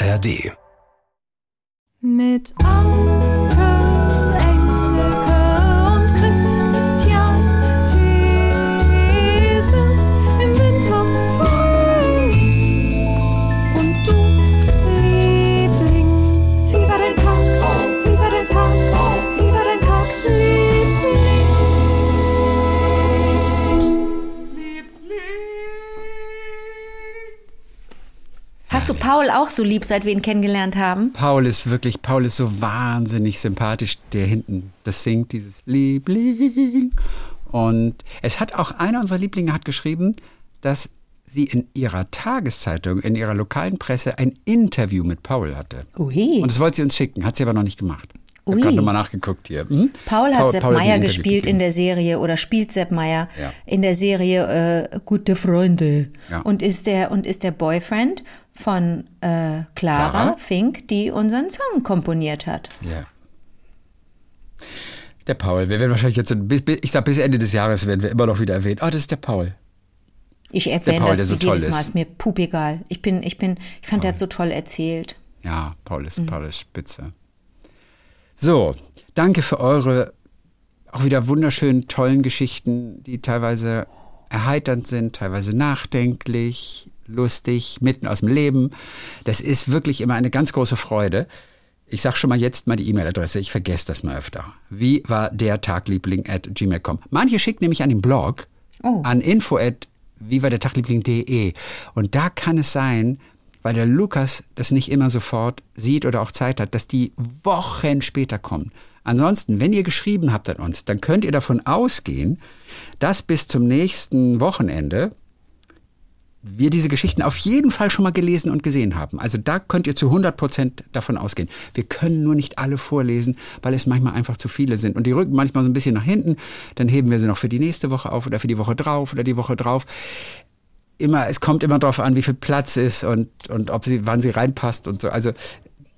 ARD. Mit Hast du Paul auch so lieb, seit wir ihn kennengelernt haben? Paul ist wirklich, Paul ist so wahnsinnig sympathisch, der hinten das singt, dieses Liebling. Und es hat auch einer unserer Lieblinge hat geschrieben, dass sie in ihrer Tageszeitung, in ihrer lokalen Presse ein Interview mit Paul hatte. Ui. Und das wollte sie uns schicken, hat sie aber noch nicht gemacht. Ich habe gerade nochmal nachgeguckt hier. Hm? Paul hat Sepp Paul Meyer ein Interview gespielt in der Serie oder spielt Sepp Meyer Ja. in der Serie äh, Gute Freunde Ja. und ist der und ist der Boyfriend von äh, Clara, Clara? Fink, die unseren Song komponiert hat. Ja. Der Paul, wir werden wahrscheinlich jetzt, ich sag bis Ende des Jahres werden wir immer noch wieder erwähnt. Oh, das ist der Paul. Ich erwähne Paul, das so jedes Mal, ist. ist mir pup egal. Ich bin, ich bin, ich fand, der hat so toll erzählt. Ja, Paul ist, Paul ist spitze. So, danke für eure auch wieder wunderschönen, tollen Geschichten, die teilweise erheiternd sind, teilweise nachdenklich, lustig, mitten aus dem Leben. Das ist wirklich immer eine ganz große Freude. Ich sag schon mal jetzt mal die E-Mail-Adresse, ich vergesse das mal öfter. Wie war der Tagliebling at gmail.com? Manche schicken nämlich an den Blog, Oh. an info at wie war der Tagliebling.de. Und da kann es sein, weil der Lukas das nicht immer sofort sieht oder auch Zeit hat, dass die Wochen später kommen. Ansonsten, wenn ihr geschrieben habt an uns, dann könnt ihr davon ausgehen, dass bis zum nächsten Wochenende wir diese Geschichten auf jeden Fall schon mal gelesen und gesehen haben. Also da könnt ihr zu 100 Prozent davon ausgehen. Wir können nur nicht alle vorlesen, weil es manchmal einfach zu viele sind. Und die rücken manchmal so ein bisschen nach hinten. Dann heben wir sie noch für die nächste Woche auf oder für die Woche drauf oder die Woche drauf. Immer, es kommt immer darauf an, wie viel Platz ist und, und ob sie, wann sie reinpasst und so. Also,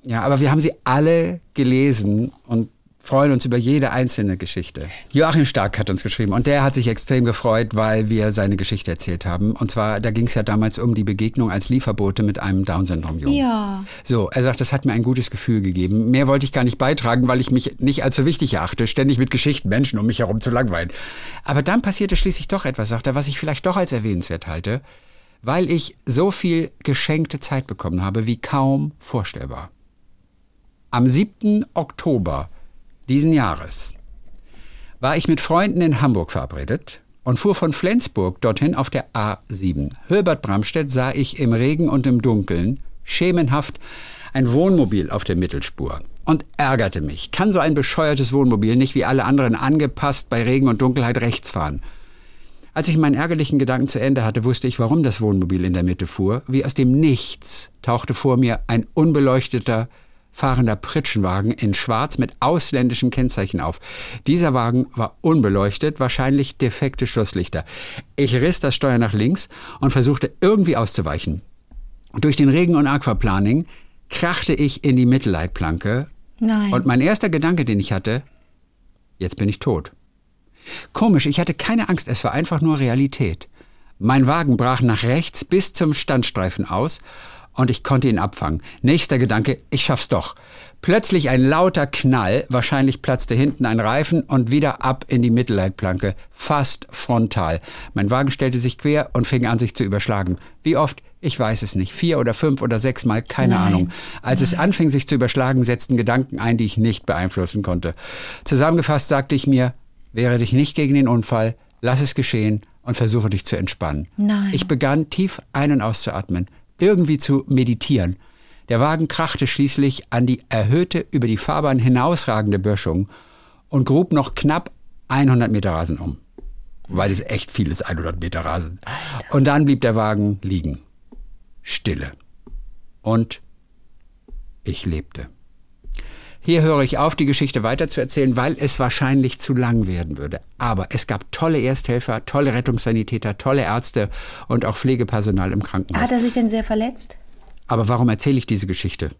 ja, aber wir haben sie alle gelesen und freuen uns über jede einzelne Geschichte. Joachim Stark hat uns geschrieben und der hat sich extrem gefreut, weil wir seine Geschichte erzählt haben. Und zwar, da ging es ja damals um die Begegnung als Lieferbote mit einem Down-Syndrom-Jungen. Ja. So, er sagt, das hat mir ein gutes Gefühl gegeben. Mehr wollte ich gar nicht beitragen, weil ich mich nicht als so wichtig erachte, ständig mit Geschichten Menschen um mich herum zu langweilen. Aber dann passierte schließlich doch etwas, sagt er, was ich vielleicht doch als erwähnenswert halte, weil ich so viel geschenkte Zeit bekommen habe, wie kaum vorstellbar. Am 7. Oktober diesen Jahres war ich mit Freunden in Hamburg verabredet und fuhr von Flensburg dorthin auf der A7. Hilbert Bramstedt sah ich im Regen und im Dunkeln schemenhaft ein Wohnmobil auf der Mittelspur und ärgerte mich. Kann so ein bescheuertes Wohnmobil nicht wie alle anderen angepasst bei Regen und Dunkelheit rechts fahren? Als ich meinen ärgerlichen Gedanken zu Ende hatte, wusste ich, warum das Wohnmobil in der Mitte fuhr. Wie aus dem Nichts tauchte vor mir ein unbeleuchteter, fahrender Pritschenwagen in Schwarz mit ausländischem Kennzeichen auf. Dieser Wagen war unbeleuchtet, wahrscheinlich defekte Schlusslichter. Ich riss das Steuer nach links und versuchte irgendwie auszuweichen. Durch den Regen und Aquaplaning krachte ich in die Mittelleitplanke Nein. und mein erster Gedanke, den ich hatte, jetzt bin ich tot. Komisch, ich hatte keine Angst, es war einfach nur Realität. Mein Wagen brach nach rechts bis zum Standstreifen aus und ich konnte ihn abfangen. Nächster Gedanke, ich schaff's doch. Plötzlich ein lauter Knall, wahrscheinlich platzte hinten ein Reifen und wieder ab in die Mittelleitplanke, fast frontal. Mein Wagen stellte sich quer und fing an, sich zu überschlagen. Wie oft? Ich weiß es nicht. Vier oder fünf oder sechs Mal, keine Nein. Ahnung. Als es anfing, sich zu überschlagen, setzten Gedanken ein, die ich nicht beeinflussen konnte. Zusammengefasst sagte ich mir, wehre dich nicht gegen den Unfall, lass es geschehen und versuche dich zu entspannen. Nein. Ich begann tief ein- und auszuatmen, irgendwie zu meditieren. Der Wagen krachte schließlich an die erhöhte, über die Fahrbahn hinausragende Böschung und grub noch knapp 100 Meter Rasen um. Wobei das echt viel ist, 100 Meter Rasen. Und dann blieb der Wagen liegen. Stille. Und ich lebte. Hier höre ich auf, die Geschichte weiterzuerzählen, weil es wahrscheinlich zu lang werden würde. Aber es gab tolle Ersthelfer, tolle Rettungssanitäter, tolle Ärzte und auch Pflegepersonal im Krankenhaus. Hat er sich denn sehr verletzt? Aber warum erzähle ich diese Geschichte?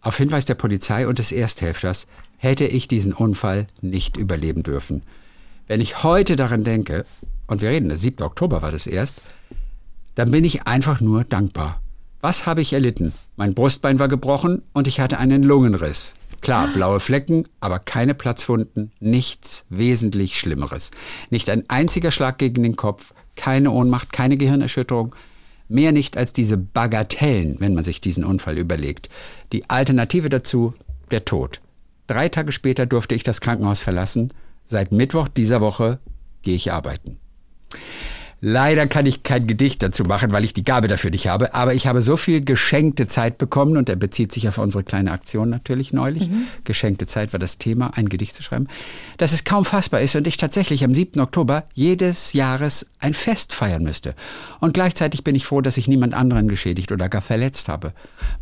Auf Hinweis der Polizei und des Ersthelfers hätte ich diesen Unfall nicht überleben dürfen. Wenn ich heute daran denke, und wir reden, der 7. Oktober war das erst, dann bin ich einfach nur dankbar. Was habe ich erlitten? Mein Brustbein war gebrochen und ich hatte einen Lungenriss. Klar, blaue Flecken, aber keine Platzwunden, nichts wesentlich Schlimmeres. Nicht ein einziger Schlag gegen den Kopf, keine Ohnmacht, keine Gehirnerschütterung. Mehr nicht als diese Bagatellen, wenn man sich diesen Unfall überlegt. Die Alternative dazu, der Tod. Drei Tage später durfte ich das Krankenhaus verlassen. Seit Mittwoch dieser Woche gehe ich arbeiten. Leider kann ich kein Gedicht dazu machen, weil ich die Gabe dafür nicht habe. Aber ich habe so viel geschenkte Zeit bekommen und er bezieht sich auf unsere kleine Aktion natürlich neulich. Mhm. Geschenkte Zeit war das Thema, ein Gedicht zu schreiben, dass es kaum fassbar ist und ich tatsächlich am 7. Oktober jedes Jahres ein Fest feiern müsste. Und gleichzeitig bin ich froh, dass ich niemand anderen geschädigt oder gar verletzt habe.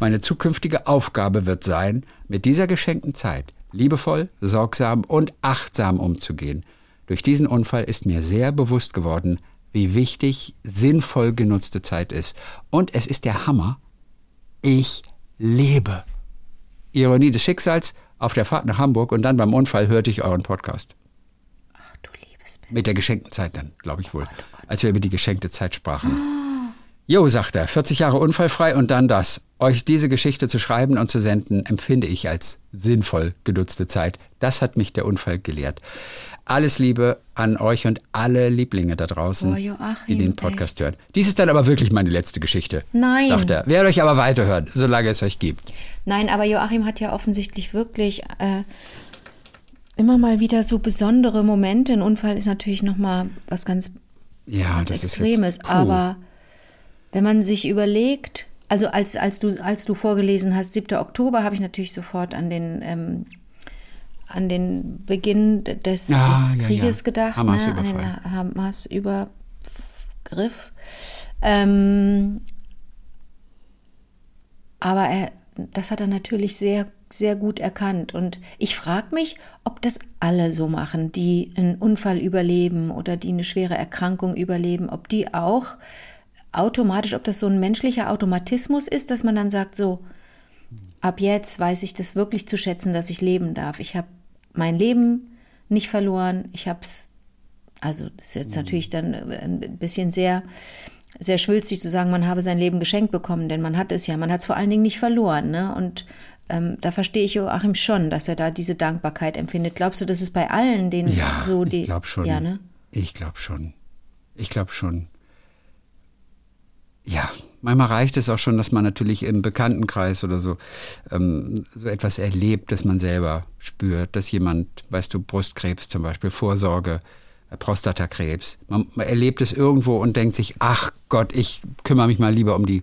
Meine zukünftige Aufgabe wird sein, mit dieser geschenkten Zeit liebevoll, sorgsam und achtsam umzugehen. Durch diesen Unfall ist mir sehr bewusst geworden, wie wichtig sinnvoll genutzte Zeit ist. Und es ist der Hammer. Ich lebe. Ironie des Schicksals, auf der Fahrt nach Hamburg und dann beim Unfall hörte ich euren Podcast. Ach du liebes Bild. Mit der geschenkten Zeit dann, glaube ich wohl. Als wir über die geschenkte Zeit sprachen. Jo, sagt er, 40 Jahre unfallfrei und dann das. Euch diese Geschichte zu schreiben und zu senden, empfinde ich als sinnvoll genutzte Zeit. Das hat mich der Unfall gelehrt. Alles Liebe an euch und alle Lieblinge da draußen, Boah, Joachim, die den Podcast hören. Dies ist dann aber wirklich meine letzte Geschichte. Nein. Sagt er. Werdet euch aber weiterhören, solange es euch gibt. Nein, aber Joachim hat ja offensichtlich wirklich äh, immer mal wieder so besondere Momente. Ein Unfall ist natürlich nochmal was ganz, Ja, ganz das ist Extremes. aber wenn man sich überlegt, also als, als, du, als du vorgelesen hast, 7. Oktober, habe ich natürlich sofort an den, ähm, an den Beginn des, Ah, des ja, Krieges ja. gedacht, Hamas-Überfall. ne, an den Hamas-Übergriff. Ähm, aber er, das hat er natürlich sehr, sehr gut erkannt. Und ich frage mich, ob das alle so machen, die einen Unfall überleben oder die eine schwere Erkrankung überleben, ob die auch automatisch, ob das so ein menschlicher Automatismus ist, dass man dann sagt, so, ab jetzt weiß ich das wirklich zu schätzen, dass ich leben darf. Ich habe mein Leben nicht verloren. Ich habe es, also das ist jetzt natürlich dann ein bisschen sehr, sehr schwülstig zu sagen, man habe sein Leben geschenkt bekommen, denn man hat es ja, man hat es vor allen Dingen nicht verloren. Ne? Und ähm, da verstehe ich Joachim schon, dass er da diese Dankbarkeit empfindet. Glaubst du, das ist bei allen, denen Ja, so die. ich glaube schon. Ja, ne? Ich glaube schon. Ich glaube schon. Ja, manchmal reicht es auch schon, dass man natürlich im Bekanntenkreis oder so ähm, so etwas erlebt, dass man selber spürt, dass jemand, weißt du, Brustkrebs zum Beispiel, Vorsorge, äh, Prostatakrebs, man, man erlebt es irgendwo und denkt sich, ach Gott, ich kümmere mich mal lieber um die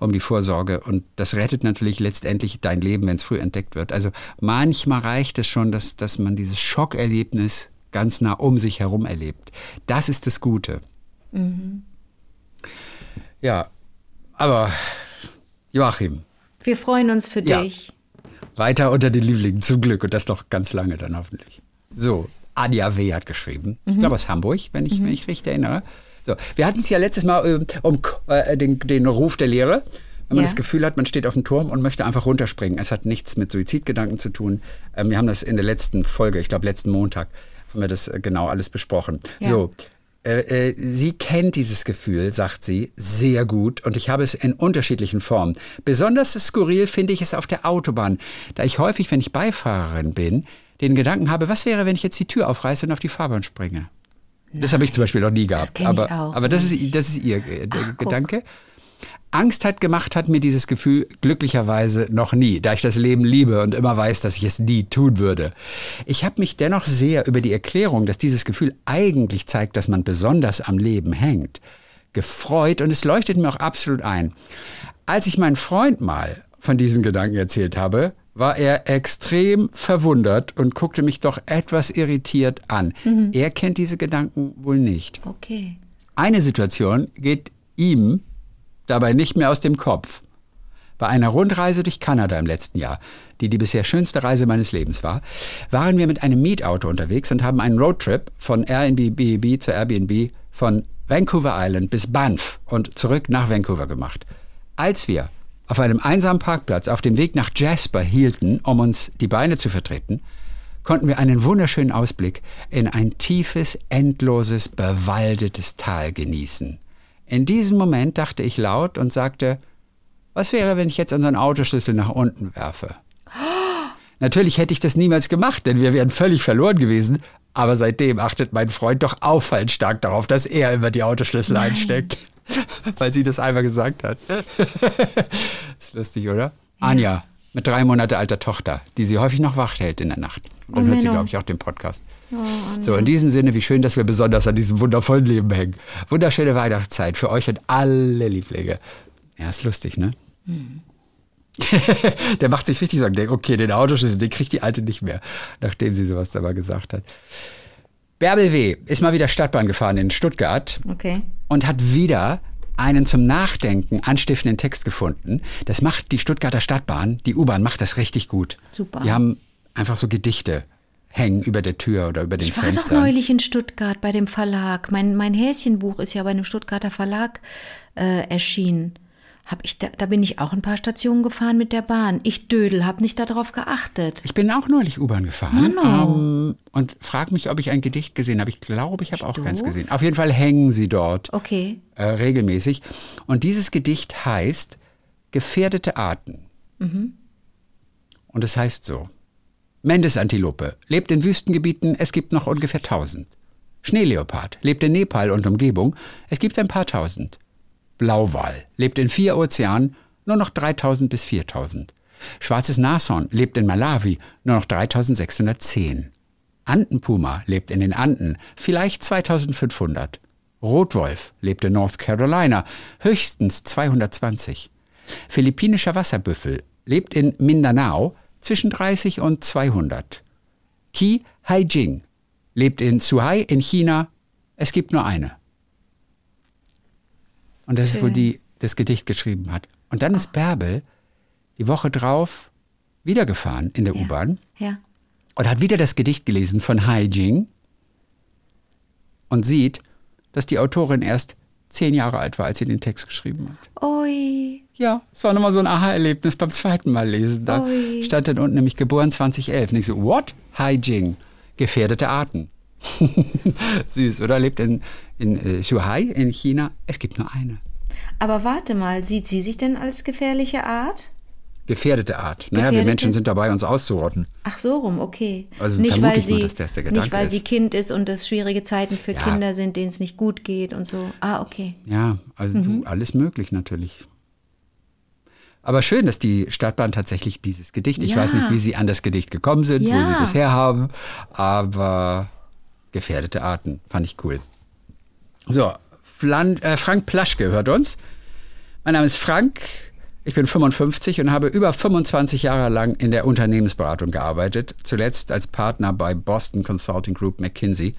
um die Vorsorge und das rettet natürlich letztendlich dein Leben, wenn es früh entdeckt wird. Also manchmal reicht es schon, dass, dass man dieses Schockerlebnis ganz nah um sich herum erlebt. Das ist das Gute. Ja, aber Joachim, Wir freuen uns für Ja. dich. weiter unter den Lieblingen, zum Glück und das noch ganz lange dann hoffentlich. So, Anja W. hat geschrieben, ich glaube aus Hamburg, wenn ich mich richtig erinnere. So, wir hatten es ja letztes Mal äh, um äh, den, den Ruf der Lehre. Wenn man Ja. das Gefühl hat, man steht auf dem Turm und möchte einfach runterspringen. Es hat nichts mit Suizidgedanken zu tun. Ähm, wir haben das in der letzten Folge, ich glaube letzten Montag, haben wir das äh, genau alles besprochen. Ja. So, äh, äh, sie kennt dieses Gefühl, sagt sie, sehr gut und ich habe es in unterschiedlichen Formen. Besonders skurril finde ich es auf der Autobahn, da ich häufig, wenn ich Beifahrerin bin, den Gedanken habe, was wäre, wenn ich jetzt die Tür aufreiße und auf die Fahrbahn springe? Das habe ich zum Beispiel noch nie gehabt. ich aber, auch aber das ist, das ist ihr äh, der Gedanke. Angst hat gemacht, hat mir dieses Gefühl glücklicherweise noch nie, da ich das Leben liebe und immer weiß, dass ich es nie tun würde. Ich habe mich dennoch sehr über die Erklärung, dass dieses Gefühl eigentlich zeigt, dass man besonders am Leben hängt, gefreut und es leuchtet mir auch absolut ein. Als ich meinen Freund mal von diesen Gedanken erzählt habe, war er extrem verwundert und guckte mich doch etwas irritiert an. Er kennt diese Gedanken wohl nicht. Okay. Eine Situation geht ihm dabei nicht mehr aus dem Kopf. Bei einer Rundreise durch Kanada im letzten Jahr, die die bisher schönste Reise meines Lebens war, waren wir mit einem Mietauto unterwegs und haben einen Roadtrip von Airbnb zu Airbnb von Vancouver Island bis Banff und zurück nach Vancouver gemacht. Als wir auf einem einsamen Parkplatz auf dem Weg nach Jasper hielten, um uns die Beine zu vertreten, konnten wir einen wunderschönen Ausblick in ein tiefes, endloses, bewaldetes Tal genießen. In diesem Moment dachte ich laut und sagte, Was wäre, wenn ich jetzt unseren Autoschlüssel nach unten werfe? Natürlich hätte ich das niemals gemacht, denn wir wären völlig verloren gewesen. Aber seitdem achtet mein Freund doch auffallend stark darauf, dass er immer die Autoschlüssel Nein. einsteckt. Weil sie das einmal gesagt hat. ist lustig, oder? Anja, mit drei Monate alter Tochter, die sie häufig noch wach hält in der Nacht. Und dann Oh, hört sie, glaube ich, auch den Podcast. so, in diesem Sinne, wie schön, dass wir besonders an diesem wundervollen Leben hängen. Wunderschöne Weihnachtszeit für euch und alle Lieblinge. Ja, ist lustig, ne? der macht sich richtig Sorgen. Denkt, okay, den Autoschlüssel, den kriegt die Alte nicht mehr, nachdem sie sowas da mal gesagt hat. Bärbel W. ist mal wieder Stadtbahn gefahren in Stuttgart Okay. und hat wieder einen zum Nachdenken anstiftenden Text gefunden. Das macht die Stuttgarter Stadtbahn, die U-Bahn macht das richtig gut. Super. Die haben einfach so Gedichte hängen über der Tür oder über den Ich war doch neulich in Stuttgart bei dem Verlag. Mein, mein Häschenbuch ist ja bei einem Stuttgarter Verlag äh, erschienen. Hab ich da, da bin ich auch ein paar Stationen gefahren mit der Bahn. Ich Dödel, hab nicht darauf geachtet. Ich bin auch neulich U-Bahn gefahren ähm, und frage mich, ob ich ein Gedicht gesehen habe. Ich glaube, ich habe auch keins gesehen. Auf jeden Fall hängen sie dort Okay. äh, regelmäßig. Und dieses Gedicht heißt Gefährdete Arten. Und es heißt so. Mendesantilope lebt in Wüstengebieten, es gibt noch ungefähr 1000. Schneeleopard lebt in Nepal und Umgebung, es gibt ein paar tausend. Blauwal lebt in vier Ozeanen, nur noch 3000 bis 4000. Schwarzes Nashorn lebt in Malawi, nur noch 3610. Andenpuma lebt in den Anden, vielleicht 2500. Rotwolf lebt in North Carolina, höchstens 220. Philippinischer Wasserbüffel lebt in Mindanao zwischen 30 und 200. Qi Haijing lebt in Zhuhai in China. Es gibt nur eine. Und das ist, wo Schön. die das Gedicht geschrieben hat. Und dann ist Bärbel die Woche drauf wieder gefahren in der U-Bahn Ja. und hat wieder das Gedicht gelesen von Hai Jing und sieht, dass die Autorin erst zehn Jahre alt war, als sie den Text geschrieben hat. Ui. Ja, es war nochmal so ein Aha-Erlebnis beim zweiten Mal lesen. Da Ui. stand dann unten nämlich geboren 2011. Und ich so, what? Hai Jing, gefährdete Arten. Süß, oder? Lebt in, in äh, Zhuhai in China. Es gibt nur eine. Aber warte mal, sieht sie sich denn als gefährliche Art? Gefährdete Art. Naja, wir Gefährdete? Menschen sind dabei, uns auszurotten. Ach so rum, okay. Also nicht weil ich mal, sie dass das der Gedanke nicht weil ist. sie Kind ist und es schwierige Zeiten für Ja. Kinder sind, denen es nicht gut geht und so. Ah, okay. Ja, also du, alles möglich natürlich. Aber schön, dass die Stadtbahn tatsächlich dieses Gedicht, ich Ja. weiß nicht, wie sie an das Gedicht gekommen sind, wo Ja. sie das herhaben, aber gefährdete Arten, fand ich cool. So, Flan, äh, Frank Plaschke hört uns. Mein Name ist Frank, ich bin 55 und habe über 25 Jahre lang in der Unternehmensberatung gearbeitet, zuletzt als Partner bei Boston Consulting Group McKinsey.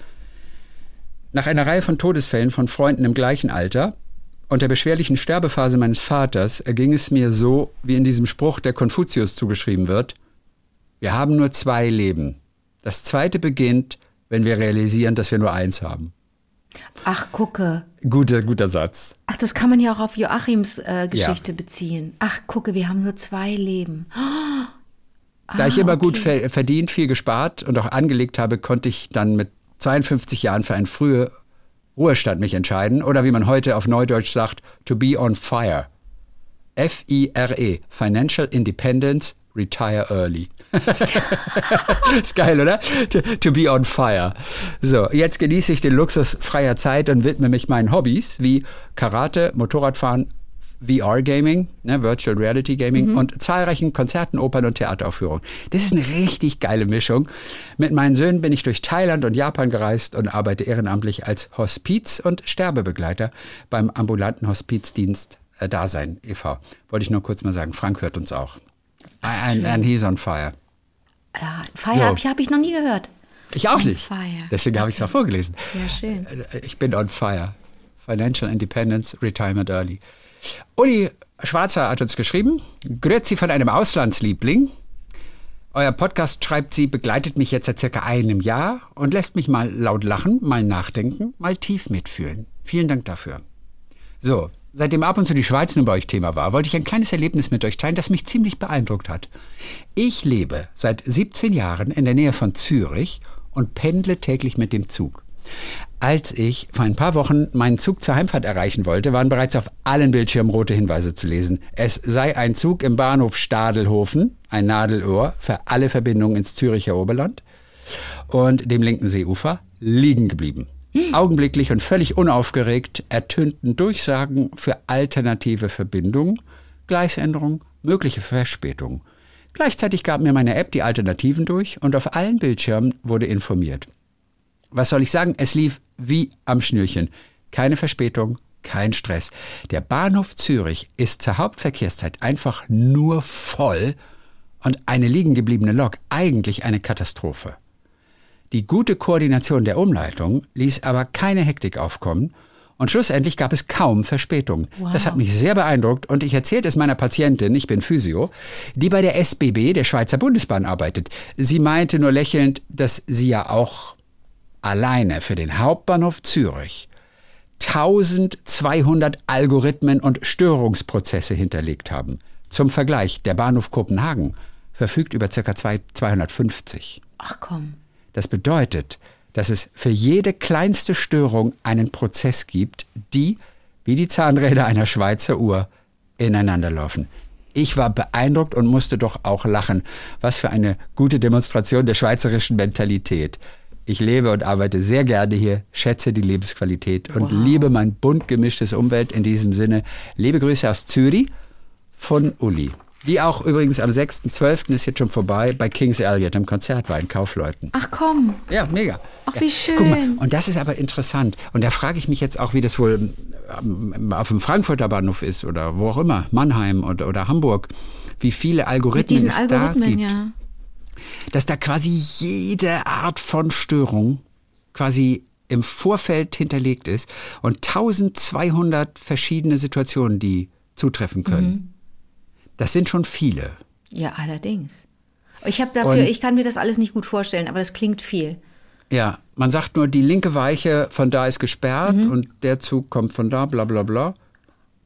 Nach einer Reihe von Todesfällen von Freunden im gleichen Alter und der beschwerlichen Sterbephase meines Vaters erging es mir so, wie in diesem Spruch, der Konfuzius zugeschrieben wird. Wir haben nur zwei Leben. Das zweite beginnt, wenn wir realisieren, dass wir nur eins haben. Ach, gucke. Guter, guter Satz. Ach, das kann man ja auch auf Joachims äh, Geschichte beziehen. Ach, gucke, wir haben nur zwei Leben. Da ich Ah, immer gut okay. ver verdient, viel gespart und auch angelegt habe, konnte ich dann mit 52 Jahren für einen frühen Ruhestand mich entscheiden. Oder wie man heute auf Neudeutsch sagt, to be on fire. F-I-R-E, Financial Independence, Retire Early. ist geil, oder? To, to be on fire. So, jetzt genieße ich den Luxus freier Zeit und widme mich meinen Hobbys wie Karate, Motorradfahren, VR-Gaming, ne, Virtual Reality Gaming und zahlreichen Konzerten, Opern und Theateraufführungen. Das ist eine richtig geile Mischung. Mit meinen Söhnen bin ich durch Thailand und Japan gereist und arbeite ehrenamtlich als Hospiz- und Sterbebegleiter beim ambulanten Hospizdienst äh, Dasein e.V. Wollte ich nur kurz mal sagen, Frank hört uns auch. And, and he's on fire. Ja, Fire So. habe ich, noch nie gehört. Ich auch On nicht. fire. Deswegen habe ich es auch vorgelesen. Ja, schön. Äh, Ich bin on fire. Financial Independence, Retirement Early. Uli Schwarzer hat uns geschrieben. Grüezi von einem Auslandsliebling. Euer Podcast, schreibt sie, begleitet mich jetzt seit circa einem Jahr und lässt mich mal laut lachen, mal nachdenken, mal tief mitfühlen. Vielen Dank dafür. So, seitdem ab und zu die Schweiz nun bei euch Thema war, wollte ich ein kleines Erlebnis mit euch teilen, das mich ziemlich beeindruckt hat. Ich lebe seit 17 Jahren in der Nähe von Zürich und pendle täglich mit dem Zug. Als ich vor ein paar Wochen meinen Zug zur Heimfahrt erreichen wollte, waren bereits auf allen Bildschirmen rote Hinweise zu lesen. Es sei ein Zug im Bahnhof Stadelhofen, ein Nadelohr für alle Verbindungen ins Züricher Oberland und dem linken Seeufer liegen geblieben. Augenblicklich und völlig unaufgeregt ertönten Durchsagen für alternative Verbindungen, Gleisänderung, mögliche Verspätung. Gleichzeitig gab mir meine App die Alternativen durch und auf allen Bildschirmen wurde informiert. Was soll ich sagen? Es lief wie am Schnürchen. Keine Verspätung, kein Stress. Der Bahnhof Zürich ist zur Hauptverkehrszeit einfach nur voll und eine liegen gebliebene Lok eigentlich eine Katastrophe. Die gute Koordination der Umleitung ließ aber keine Hektik aufkommen und schlussendlich gab es kaum Verspätung. Wow. Das hat mich sehr beeindruckt und ich erzählte es meiner Patientin, ich bin Physio, die bei der SBB, der Schweizer Bundesbahn, arbeitet. Sie meinte nur lächelnd, dass sie ja auch alleine für den Hauptbahnhof Zürich 1200 Algorithmen und Störungsprozesse hinterlegt haben. Zum Vergleich, der Bahnhof Kopenhagen verfügt über ca. 250. Ach komm. Das bedeutet, dass es für jede kleinste Störung einen Prozess gibt, die, wie die Zahnräder einer Schweizer Uhr, ineinanderlaufen. Ich war beeindruckt und musste doch auch lachen. Was für eine gute Demonstration der schweizerischen Mentalität. Ich lebe und arbeite sehr gerne hier, schätze die Lebensqualität und Wow. liebe mein bunt gemischtes Umwelt. In diesem Sinne, liebe Grüße aus Zürich von Uli. Die auch übrigens am 6.12. ist jetzt schon vorbei bei Kings Elliot im Konzert war in Kaufleuten. Ach komm. Ja, mega. Ach, wie ja. Guck mal, schön. und das ist aber interessant. Und da frage ich mich jetzt auch, wie das wohl ähm, auf dem Frankfurter Bahnhof ist oder wo auch immer, Mannheim oder, oder Hamburg, wie viele Algorithmen es Algorithmen, da gibt. ja. Dass da quasi jede Art von Störung quasi im Vorfeld hinterlegt ist und 1200 verschiedene Situationen, die zutreffen können. Mhm. Das sind schon viele. Ja, allerdings. Ich habe dafür, Und- ich kann mir das alles nicht gut vorstellen, aber das klingt viel. Ja, man sagt nur, die linke Weiche von da ist gesperrt Mhm. und der Zug kommt von da, bla bla bla.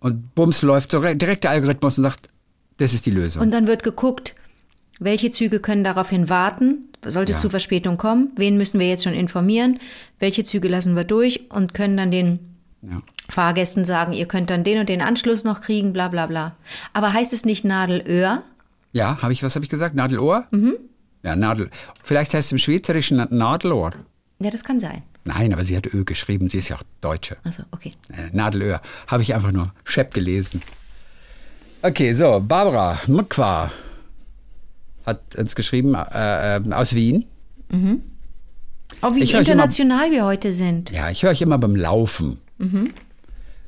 Und bums läuft so re- direkt der Algorithmus und sagt, das ist die Lösung. Und dann wird geguckt, welche Züge können daraufhin warten, sollte es Ja. zu Verspätung kommen, wen müssen wir jetzt schon informieren, welche Züge lassen wir durch und können dann den ja. Fahrgästen sagen, ihr könnt dann den und den Anschluss noch kriegen, bla bla bla. Aber heißt es nicht Nadelöhr? ja, habe ich, was habe ich gesagt? Nadelohr? Mhm. Ja, Nadel. Vielleicht heißt es im Schweizerischen Na- Nadelohr. Ja, das kann sein. Nein, aber sie hat Ö geschrieben, sie ist ja auch Deutsche. Also, okay. Äh, Nadelöhr. Habe ich einfach nur Schepp gelesen. Okay, so, Barbara Mkwa hat uns geschrieben äh, äh, aus Wien. Oh, wie Ich euch immer- international wir heute sind. Ja, ich höre euch immer beim Laufen.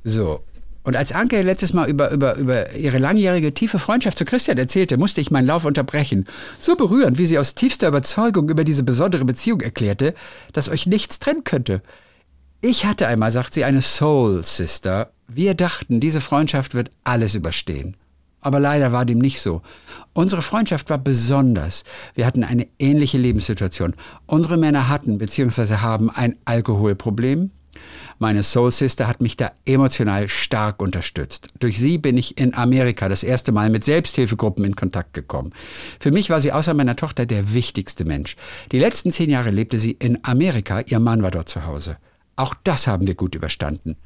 So. Und als Anke letztes Mal über, über, über ihre langjährige tiefe Freundschaft zu Christian erzählte, musste ich meinen Lauf unterbrechen. So berührend, wie sie aus tiefster Überzeugung über diese besondere Beziehung erklärte, dass euch nichts trennen könnte. Ich hatte einmal, sagt sie, eine Soul Sister. Wir dachten, diese Freundschaft wird alles überstehen. Aber leider war dem nicht so. Unsere Freundschaft war besonders. Wir hatten eine ähnliche Lebenssituation. Unsere Männer hatten bzw. haben ein Alkoholproblem. Meine Soul Sister hat mich da emotional stark unterstützt. Durch sie bin ich in Amerika das erste Mal mit Selbsthilfegruppen in Kontakt gekommen. Für mich war sie außer meiner Tochter der wichtigste Mensch. Die letzten zehn Jahre lebte sie in Amerika, ihr Mann war dort zu Hause. Auch das haben wir gut überstanden.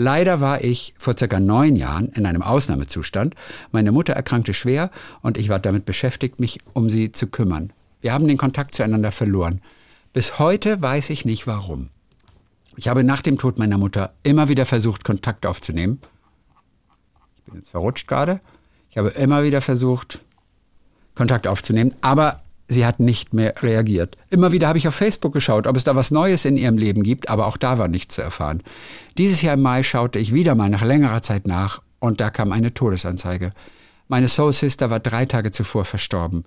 Leider war ich vor circa neun Jahren in einem Ausnahmezustand. Meine Mutter erkrankte schwer und ich war damit beschäftigt, mich um sie zu kümmern. Wir haben den Kontakt zueinander verloren. Bis heute weiß ich nicht warum. Ich habe nach dem Tod meiner Mutter immer wieder versucht, Kontakt aufzunehmen. Ich bin jetzt verrutscht gerade. Ich habe immer wieder versucht, Kontakt aufzunehmen, aber sie hat nicht mehr reagiert. Immer wieder habe ich auf Facebook geschaut, ob es da was Neues in ihrem Leben gibt, aber auch da war nichts zu erfahren. Dieses Jahr im Mai schaute ich wieder mal nach längerer Zeit nach und da kam eine Todesanzeige. Meine Soul Sister war drei Tage zuvor verstorben.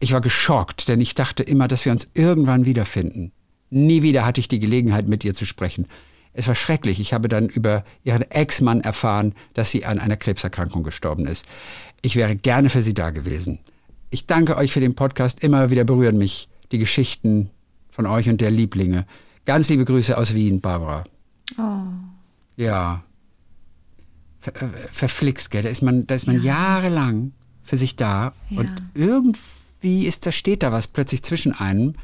Ich war geschockt, denn ich dachte immer, dass wir uns irgendwann wiederfinden. Nie wieder hatte ich die Gelegenheit, mit ihr zu sprechen. Es war schrecklich. Ich habe dann über ihren Ex-Mann erfahren, dass sie an einer Krebserkrankung gestorben ist. Ich wäre gerne für sie da gewesen. Ich danke euch für den Podcast. Immer wieder berühren mich die Geschichten von euch und der Lieblinge. Ganz liebe Grüße aus Wien, Barbara. Ja. Ver, äh, verflixt, gell? Da ist man, da ist man jahrelang für sich da und irgendwie ist da, steht da was plötzlich zwischen einem.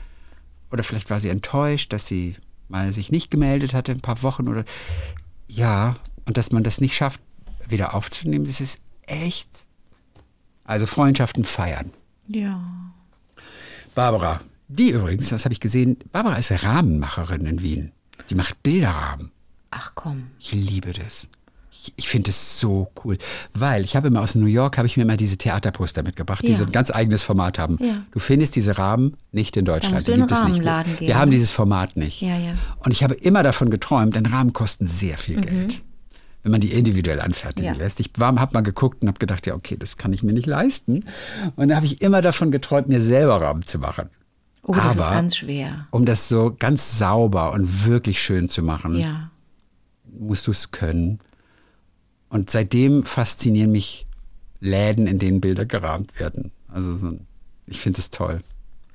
Oder vielleicht war sie enttäuscht, dass sie mal sich nicht gemeldet hatte, ein paar Wochen oder ja, und dass man das nicht schafft, wieder aufzunehmen, das ist echt. Also Freundschaften feiern. Ja. Barbara, die übrigens, das habe ich gesehen, Barbara ist Rahmenmacherin in Wien. Die macht Bilderrahmen. Ach komm. Ich liebe das. Ich, ich finde es so cool, weil ich habe immer aus New York habe ich mir immer diese Theaterposter mitgebracht, die Ja. so ein ganz eigenes Format haben. Ja. Du findest diese Rahmen nicht in Deutschland. Die gibt es nicht. Gehen, Wir haben ne? dieses Format nicht. Ja. Und ich habe immer davon geträumt, denn Rahmen kosten sehr viel Geld. Wenn man die individuell anfertigen Mhm. Ja. lässt. Ich habe mal geguckt und habe gedacht, ja, okay, das kann ich mir nicht leisten. Und da habe ich immer davon geträumt, mir selber Rahmen zu machen. Oh, das ist Aber- ganz schwer. Um das so ganz sauber und wirklich schön zu machen, Ja. musst du es können. Und seitdem faszinieren mich Läden, in denen Bilder gerahmt werden. Also so, ein- ich finde es toll.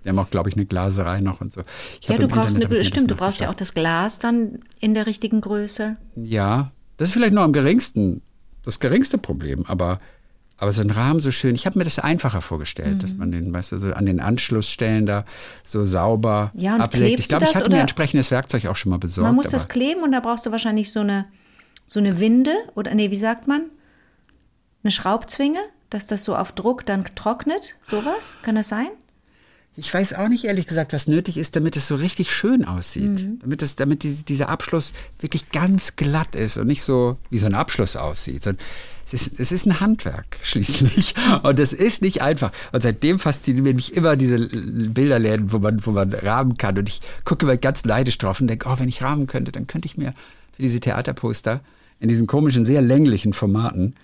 Wir haben auch, glaube ich, eine Glaserei noch und so. Ich Ja, du brauchst Internet eine, stimmt, du brauchst ja auch das Glas dann in der richtigen Größe. Ja, das ist vielleicht noch am geringsten, das geringste Problem, aber, aber so ein Rahmen so schön. Ich habe mir das einfacher vorgestellt, dass Mhm. man den, weißt du, so an den Anschlussstellen da so sauber Ja, klebst Ich glaube, ich hatte mir entsprechendes Werkzeug auch schon mal besorgt. Man muss das kleben und da brauchst du wahrscheinlich so eine, so eine Winde oder nee, wie sagt man? Eine Schraubzwinge, dass das so auf Druck dann trocknet. Sowas? Kann das sein? Ich weiß auch nicht ehrlich gesagt, was nötig ist, damit es so richtig schön aussieht. Mhm. Damit, es, damit die, dieser Abschluss wirklich ganz glatt ist und nicht so wie so ein Abschluss aussieht. Sondern es, ist, es ist ein Handwerk schließlich. Und es ist nicht einfach. Und seitdem faszinieren mich immer diese Bilderläden, wo man, wo man rahmen kann. Und ich gucke immer ganz neidisch drauf und denke, oh, wenn ich rahmen könnte, dann könnte ich mir für diese Theaterposter in diesen komischen, sehr länglichen Formaten,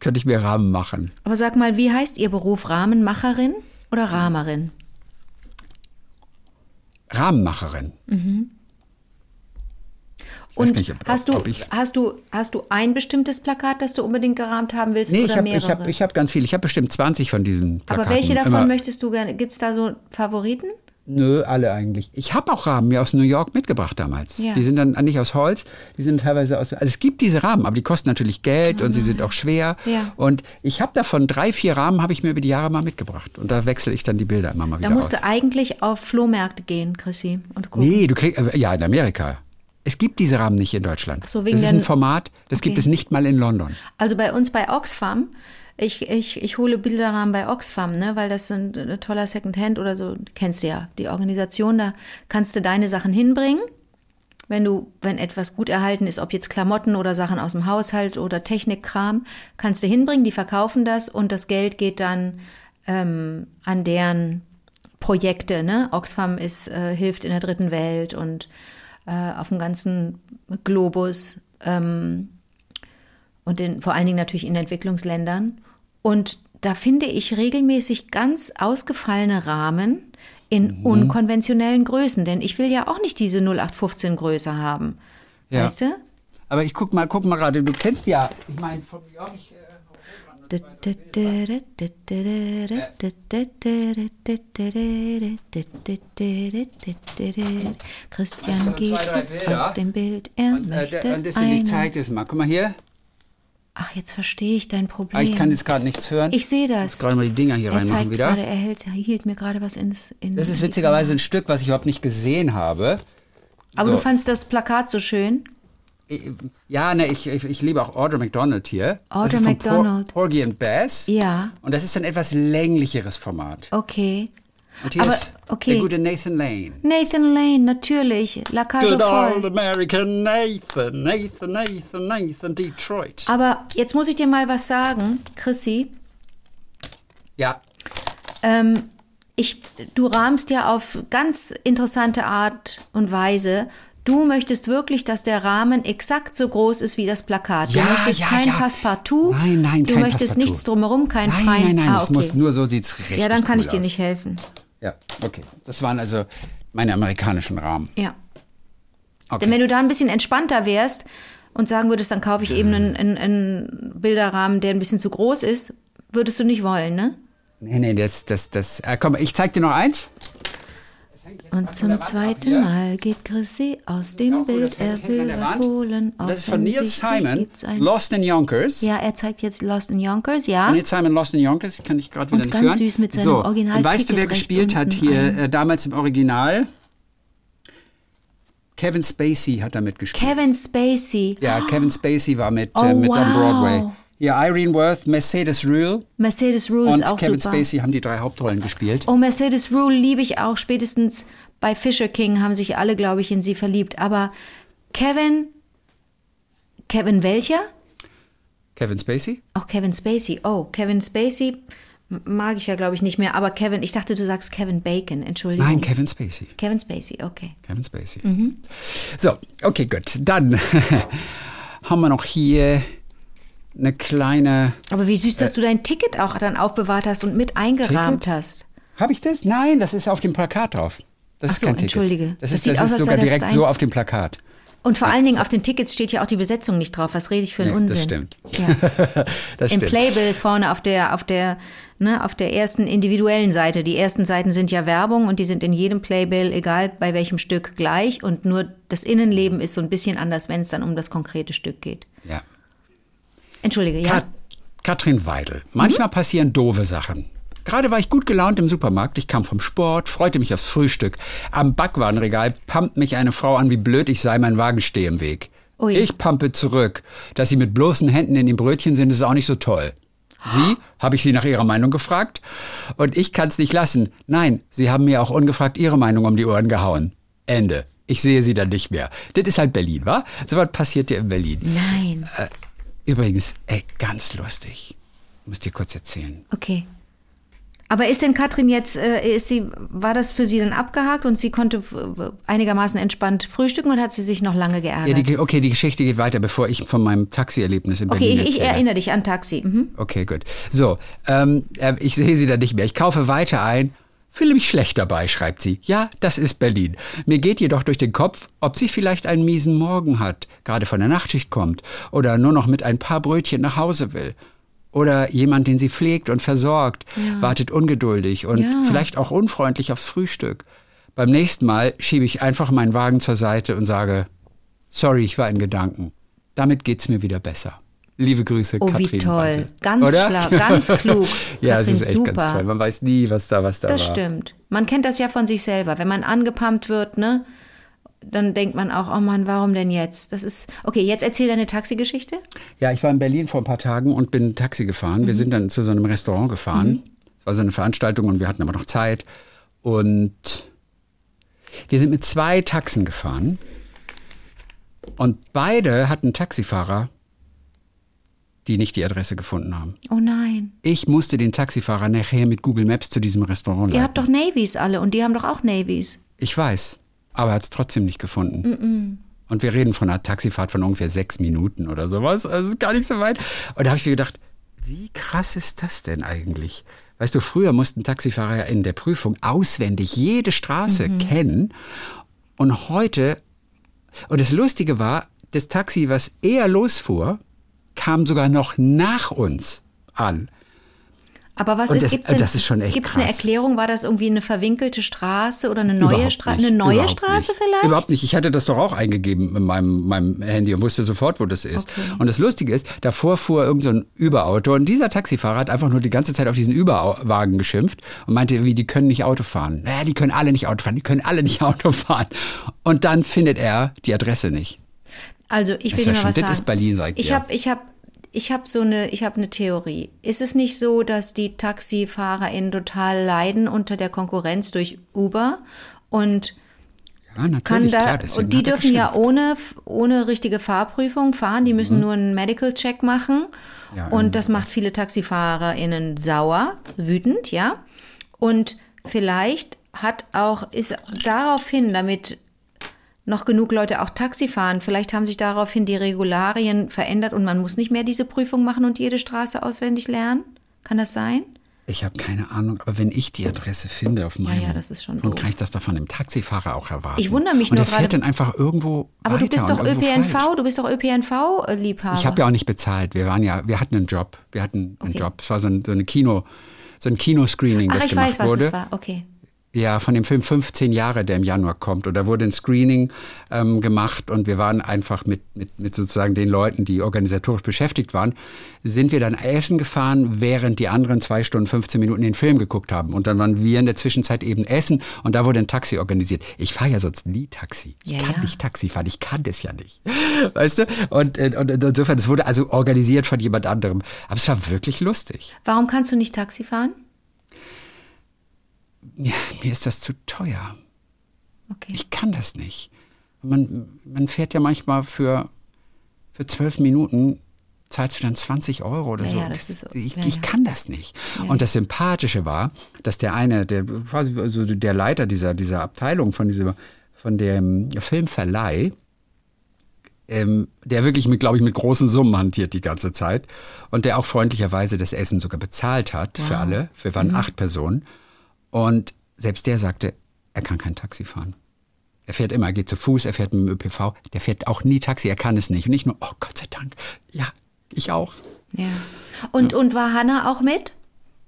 könnte ich mir Rahmen machen. Aber sag mal, wie heißt Ihr Beruf? Rahmenmacherin oder Rahmerin? Rahmenmacherin. weiß Und nicht, ob- hast, du, ob ich- hast, du, hast du ein bestimmtes Plakat, das du unbedingt gerahmt haben willst Nee, oder ich habe mehrere? ich hab, ich hab ganz viel. Ich habe bestimmt 20 von diesen Plakaten. Aber welche davon Immer- möchtest du gerne? Gibt es da so Favoriten? Nö, alle eigentlich. Ich habe auch Rahmen mir aus New York mitgebracht damals. Ja. Die sind dann nicht aus Holz, die sind teilweise aus. Also es gibt diese Rahmen, aber die kosten natürlich Geld und sie sind auch schwer. Ja. Und ich habe davon drei, vier Rahmen habe ich mir über die Jahre mal mitgebracht. Und da wechsle ich dann die Bilder immer mal wieder Da musst aus. du eigentlich auf Flohmärkte gehen, Chrissy, und gucken. Nee, du kriegst, äh, ja, in Amerika. Es gibt diese Rahmen nicht in Deutschland. So, wegen das ist ein Format, das gibt Okay. es nicht mal in London. Also bei uns bei Oxfam, ich, ich, ich hole Bilderrahmen bei Oxfam, ne, weil das ein, ein toller Secondhand oder so, kennst du ja, die Organisation, da kannst du deine Sachen hinbringen. Wenn du, wenn etwas gut erhalten ist, ob jetzt Klamotten oder Sachen aus dem Haushalt oder Technikkram, kannst du hinbringen, die verkaufen das und das Geld geht dann ähm, an deren Projekte. Ne? Oxfam ist, äh, hilft in der dritten Welt und äh, auf dem ganzen Globus ähm, und in, vor allen Dingen natürlich in Entwicklungsländern. Und da finde ich regelmäßig ganz ausgefallene Rahmen in Mhm. unkonventionellen Größen, denn ich will ja auch nicht diese 0815 Größe haben. Ja. Weißt du? Aber ich guck mal, guck mal gerade, du kennst ja, ich meine, von York, ich, äh, Christian geht Bilder. aus dem Bild, er äh, möchte und das ich eine- zeig dir das mal. Guck mal hier. Ach, jetzt verstehe ich dein Problem. Ah, ich kann jetzt gerade nichts hören. Ich sehe Ich das. muss gerade mal die Dinger hier Er reinmachen zeigt wieder. gerade, er, hält, er hielt mir gerade was ins. In, Das ist witzigerweise ein Stück, was ich überhaupt nicht gesehen habe. Aber So. du fandst das Plakat so schön. Ich- Ja, ne, ich, ich, ich liebe auch Audra McDonald hier. von McDonald. Por Porgy and Bess. Ja. Und das ist ein etwas länglicheres Format. Okay. Und hier Aber, ist okay. der gute Nathan Lane. Nathan Lane, natürlich. La Cage Good old. American Nathan, Nathan, Nathan, Nathan, Detroit. Aber jetzt muss ich dir mal was sagen, Chrissy. Ja, Ähm, ich, du rahmst ja auf ganz interessante Art und Weise. Du möchtest wirklich, dass der Rahmen exakt so groß ist wie das Plakat. Ja, du möchtest ja, kein ja. Passepartout. Nein, nein, Du kein möchtest Passepartout. nichts drumherum, kein nein, freien. nein, nein, ah, es okay. muss nur so sieht's richtig Ja, dann kann cool ich dir aus. nicht helfen. Ja, okay. Das waren also meine amerikanischen Rahmen. Ja. Okay. Denn wenn du da ein bisschen entspannter wärst und sagen würdest, dann kaufe ich eben einen, einen, einen Bilderrahmen, der ein bisschen zu groß ist, würdest du nicht wollen, ne? Nee, nee, das, das, das. Äh, komm, ich zeig dir noch eins. Und zum zweiten Mal geht Chrissy aus dem gut, Bild, er will was holen. Und das ist von Neil Simon, Lost in Yonkers. Ja, er zeigt jetzt Lost in Yonkers, ja. Neil Simon, Lost in Yonkers, kann ich gerade wieder Und nicht ganz hören. süß mit seinem so, Original- Und weißt du, wer gespielt hat hier äh, damals im Original? Kevin Spacey hat da mitgespielt. Kevin Spacey. ja, Kevin Spacey war mit, Oh, äh, mit am wow. Broadway. Ja, Irene Worth, Mercedes Rule Mercedes Rule ist und auch Kevin super. Spacey haben die drei Hauptrollen gespielt. Oh, Mercedes Rule liebe ich auch. Spätestens bei Fisher King haben sich alle, glaube ich, in sie verliebt. Aber Kevin, Kevin welcher? Kevin Spacey? Auch Kevin Spacey. Oh, Kevin Spacey mag ich ja, glaube ich, nicht mehr. Aber Kevin, ich dachte, du sagst Kevin Bacon. Entschuldigung. Nein, Kevin Spacey. Kevin Spacey, okay. Kevin Spacey. Mhm. So, okay, gut. Dann haben wir noch hier eine kleine. Aber wie süß, dass du dein Ticket auch dann aufbewahrt hast und mit eingerahmt Ticket? hast. Habe ich das? Nein, das ist auf dem Plakat drauf. Das Ach ist so, kein Ticket. entschuldige. Das, Das ist, das aus, ist sogar direkt dein- so auf dem Plakat. Und vor allen Dingen auf den Tickets steht ja auch die Besetzung nicht drauf. Was rede ich für einen Nee, Unsinn? das stimmt. Ja. Das Im stimmt. Playbill vorne auf der, auf der, ne, auf der ersten individuellen Seite. Die ersten Seiten sind ja Werbung und die sind in jedem Playbill, egal bei welchem Stück, gleich. Und nur das Innenleben ist so ein bisschen anders, wenn es dann um das konkrete Stück geht. Ja. Entschuldige, ja? Kat Katrin Weidel. Manchmal passieren doofe Sachen. Gerade war ich gut gelaunt im Supermarkt. Ich kam vom Sport, freute mich aufs Frühstück. Am Backwarenregal pumpt mich eine Frau an, wie blöd ich sei, mein Wagen stehe im Weg. Ui. Ich pumpe zurück. Dass sie mit bloßen Händen in den Brötchen sind, ist auch nicht so toll. Sie, habe ich sie nach ihrer Meinung gefragt? Und ich kann es nicht lassen. Nein, sie haben mir auch ungefragt ihre Meinung um die Ohren gehauen. Ende. Ich sehe sie dann nicht mehr. Das ist halt Berlin, wa? So was passiert ja in Berlin. Nein. Übrigens, ey, ganz lustig. Muss dir kurz erzählen. Okay. Aber ist denn Katrin jetzt, äh, ist sie, war das für sie dann abgehakt und sie konnte einigermaßen entspannt frühstücken oder hat sie sich noch lange geärgert? Ja, die, okay, die Geschichte geht weiter, bevor ich von meinem Taxierlebnis in okay, Berlin ich, ich erzähle. erinnere dich an Taxi. Mhm. Okay, gut. So, ähm, äh, ich sehe sie da nicht mehr. Ich kaufe weiter ein. Fühle mich schlecht dabei, schreibt sie. Ja, das ist Berlin. Mir geht jedoch durch den Kopf, ob sie vielleicht einen miesen Morgen hat, gerade von der Nachtschicht kommt oder nur noch mit ein paar Brötchen nach Hause will. Oder jemand, den sie pflegt und versorgt, wartet ungeduldig und Ja. vielleicht auch unfreundlich aufs Frühstück. Beim nächsten Mal schiebe ich einfach meinen Wagen zur Seite und sage, sorry, ich war in Gedanken. Damit geht's mir wieder besser. Liebe Grüße, Oh, Katrin. wie toll. Weidel. Ganz Oder? schlau, ganz klug. ja, es Katrin, ist echt super. ganz toll. Man weiß nie, was da, was da Das war. stimmt. Man kennt das ja von sich selber. Wenn man angepumpt wird, ne, dann denkt man auch, oh Mann, warum denn jetzt? Das ist, okay, jetzt erzähl deine Taxigeschichte. Ja, ich war in Berlin vor ein paar Tagen und bin Taxi gefahren. Wir sind dann zu so einem Restaurant gefahren. Es war so eine Veranstaltung und wir hatten aber noch Zeit. Und wir sind mit zwei Taxen gefahren. Und beide hatten Taxifahrer, die nicht die Adresse gefunden haben. Oh nein. Ich musste den Taxifahrer nachher mit Google Maps zu diesem Restaurant Ihr leiten. habt doch Navies alle und die haben doch auch Navies. Ich weiß, aber er hat es trotzdem nicht gefunden. Und wir reden von einer Taxifahrt von ungefähr sechs Minuten oder sowas. Also ist gar nicht so weit. Und da habe ich mir gedacht, wie krass ist das denn eigentlich? Weißt du, früher mussten Taxifahrer ja in der Prüfung auswendig jede Straße kennen. Und heute, und das Lustige war, das Taxi, was eher losfuhr, kam sogar noch nach uns an. Aber was Und ist, das- gibt's denn, das ist schon echt gibt's eine krass. Erklärung? War das irgendwie eine verwinkelte Straße oder eine neue Straße? Eine neue Überhaupt Straße nicht. vielleicht? Überhaupt nicht. Ich hatte das doch auch eingegeben mit meinem, meinem Handy und wusste sofort, wo das ist. Okay. Und das Lustige ist, davor fuhr irgend so ein Überauto und dieser Taxifahrer hat einfach nur die ganze Zeit auf diesen Überwagen geschimpft und meinte irgendwie, die können nicht Auto fahren. Naja, die können alle nicht Auto fahren, die können alle nicht Auto fahren. Und dann findet er die Adresse nicht. Also ich Das will mal schon- was das sagen. ist Berlin, sag ich ich dir. habe ich hab, ich hab so eine, ich habe eine Theorie. Ist es nicht so, dass die TaxifahrerInnen total leiden unter der Konkurrenz durch Uber und Ja, kann da klar. und die dürfen ja ohne ohne richtige Fahrprüfung fahren, die müssen nur einen Medical Check machen Mhm. Ja, und das macht viele TaxifahrerInnen sauer, wütend, ja. Und vielleicht hat auch ist daraufhin, damit noch genug Leute auch Taxi fahren. Vielleicht haben sich daraufhin die Regularien verändert und man muss nicht mehr diese Prüfung machen und jede Straße auswendig lernen. Kann das sein? Ich habe keine Ahnung, aber wenn ich die Adresse finde auf meinem, ja, das ist schon dann kann ich das doch von dem Taxifahrer auch erwarten. Ich wundere mich und nur der fährt dann einfach irgendwo Aber du bist doch ÖPNV, falsch. du bist doch ÖPNV-Liebhaber. Ich habe ja auch nicht bezahlt. Wir waren ja, wir hatten einen Job. Wir hatten einen Okay. Job. Es war so ein, so eine Kino, so ein Kinoscreening, Ach, das ich gemacht weiß, was wurde. es war. Okay. Ja, von dem Film 15 Jahre, der im Januar kommt. Und da wurde ein Screening ähm, gemacht und wir waren einfach mit, mit, mit sozusagen den Leuten, die organisatorisch beschäftigt waren, sind wir dann essen gefahren, während die anderen zwei Stunden 15 Minuten den Film geguckt haben. Und dann waren wir in der Zwischenzeit eben essen und da wurde ein Taxi organisiert. Ich fahre ja sonst nie Taxi. Ich Ja, kann ja. nicht Taxi fahren, ich kann das ja nicht. Weißt du? Und, äh, und insofern, es wurde also organisiert von jemand anderem. Aber es war wirklich lustig. Warum kannst du nicht Taxi fahren? Ja, mir ist das zu teuer. Okay. Ich kann das nicht. Man, man fährt ja manchmal für, für zwölf Minuten, zahlst du dann 20 Euro oder Ja, so. ja, das ist so. ich, ich kann das nicht. Und das Sympathische war, dass der eine, der quasi also der Leiter dieser, dieser Abteilung von, dieser, von dem Filmverleih, ähm, der wirklich mit, glaube ich, mit großen Summen hantiert die ganze Zeit und der auch freundlicherweise das Essen sogar bezahlt hat für alle. Wir Mhm. waren acht Personen. Und selbst der sagte, er kann kein Taxi fahren. Er fährt immer, er geht zu Fuß, er fährt mit dem ÖPV, der fährt auch nie Taxi, er kann es nicht. Und nicht nur, oh Gott sei Dank, ja, ich auch. Ja. Und, und war Hanna auch mit?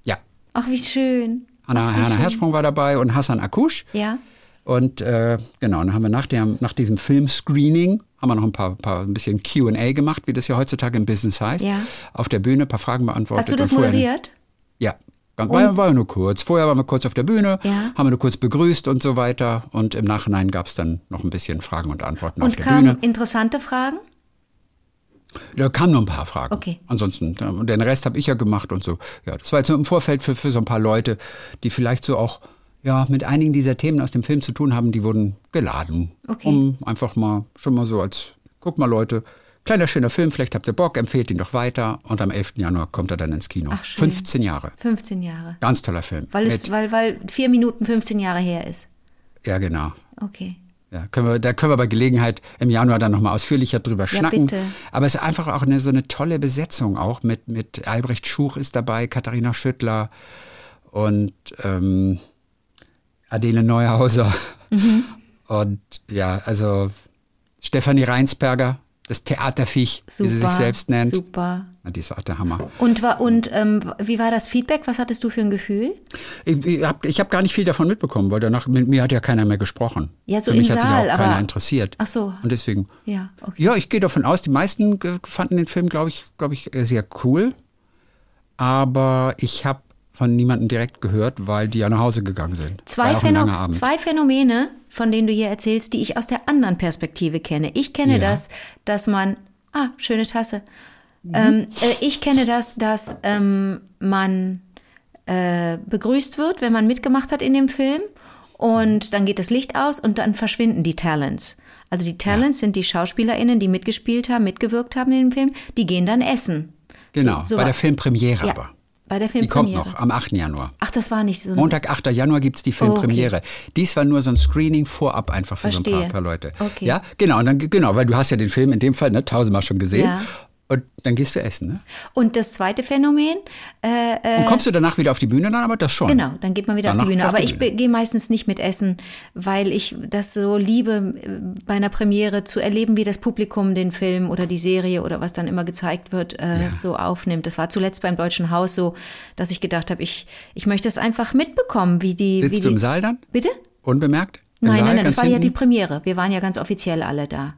Ja, Ach, wie schön. Hanna, Ach, wie Hanna schön. Herzsprung war dabei und Hassan Akush. Ja. Und äh, genau, dann haben wir nach, der, nach diesem Filmscreening haben wir noch ein paar, paar ein bisschen Q&A gemacht, wie das ja heutzutage im Business heißt. Ja. Auf der Bühne ein paar Fragen beantwortet. Hast du das moderiert? Ja. War, war ja nur kurz. Vorher waren wir kurz auf der Bühne, Ja. haben wir nur kurz begrüßt und so weiter. Und im Nachhinein gab es dann noch ein bisschen Fragen und Antworten auf Und der kamen Bühne. interessante Fragen? Da kamen nur ein paar Fragen. Okay. Ansonsten, und den Rest habe ich ja gemacht und so. Ja, das war jetzt nur im Vorfeld für, für so ein paar Leute, die vielleicht so auch ja, mit einigen dieser Themen aus dem Film zu tun haben, die wurden geladen. Okay. Um einfach mal, schon mal so als, guck mal Leute, kleiner schöner Film, vielleicht habt ihr Bock, empfehlt ihn doch weiter. Und am 11. Januar kommt er dann ins Kino. Ach, schön. 15 Jahre. 15 Jahre. Ganz toller Film. Weil es, Mit- weil, weil vier Minuten 15 Jahre her ist. ja, genau. Okay. Ja, können wir, da können wir bei Gelegenheit im Januar dann nochmal ausführlicher drüber Ja, schnacken. bitte. Aber es ist einfach auch eine, so eine tolle Besetzung auch mit, mit Albrecht Schuch ist dabei, Katharina Schüttler und ähm, Adele Neuhauser. Mhm. Und ja, also Stefanie Reinsberger, das Theaterviech, Super. wie sie sich selbst nennt. Super. Ja, Die ist auch der Hammer. Und, war, und ähm, wie war das Feedback? Was hattest du für ein Gefühl? Ich, ich habe hab gar nicht viel davon mitbekommen, weil danach mit mir hat ja keiner mehr gesprochen. Ja, so Für im mich hat sich Saal, auch keiner aber- interessiert. Ach so. Und deswegen Ja, okay. Ja, ich gehe davon aus, die meisten fanden den Film, glaube ich, glaube ich, äh, sehr cool. Aber ich habe von niemandem direkt gehört, weil die ja nach Hause gegangen sind. Zwei, Phäno zwei Phänomene, von denen du hier erzählst, die ich aus der anderen Perspektive kenne. Ich kenne Ja. das, dass man, ah, schöne Tasse. Mhm. Ähm, äh, ich kenne das, dass ähm, man äh, begrüßt wird, wenn man mitgemacht hat in dem Film. Und dann geht das Licht aus und dann verschwinden die Talents. Also die Talents sind die SchauspielerInnen, die mitgespielt haben, mitgewirkt haben in dem Film. Die gehen dann essen. Genau, so bei war- der Filmpremiere Ja, aber. Bei der Die kommt Filmpremiere. noch am 8. Januar. Ach, das war nicht so. Montag, 8. Januar gibt's die Filmpremiere. Dies war nur so ein Screening vorab einfach für so ein paar, Verstehe. paar Leute. Okay. Ja, genau, und dann, genau, weil du hast ja den Film in dem Fall ne, tausendmal schon gesehen. Ja. Und dann gehst du essen. Ne? Und das zweite Phänomen, äh, Und kommst du danach wieder auf die Bühne dann, aber das schon. Genau, dann geht man wieder auf Danach die Bühne. auf Aber die ich Bühne. gehe meistens nicht mit Essen, weil ich das so liebe, äh, bei einer Premiere zu erleben, wie das Publikum den Film oder die Serie oder was dann immer gezeigt wird, äh, Ja. so aufnimmt. Das war zuletzt beim Deutschen Haus so, dass ich gedacht habe, ich, ich möchte es einfach mitbekommen, wie die. wie Sitzt die, du im Saal dann? Bitte? Unbemerkt? Im Nein, Saal, nein, nein, das war ja die? Premiere. Wir waren ja ganz offiziell alle da.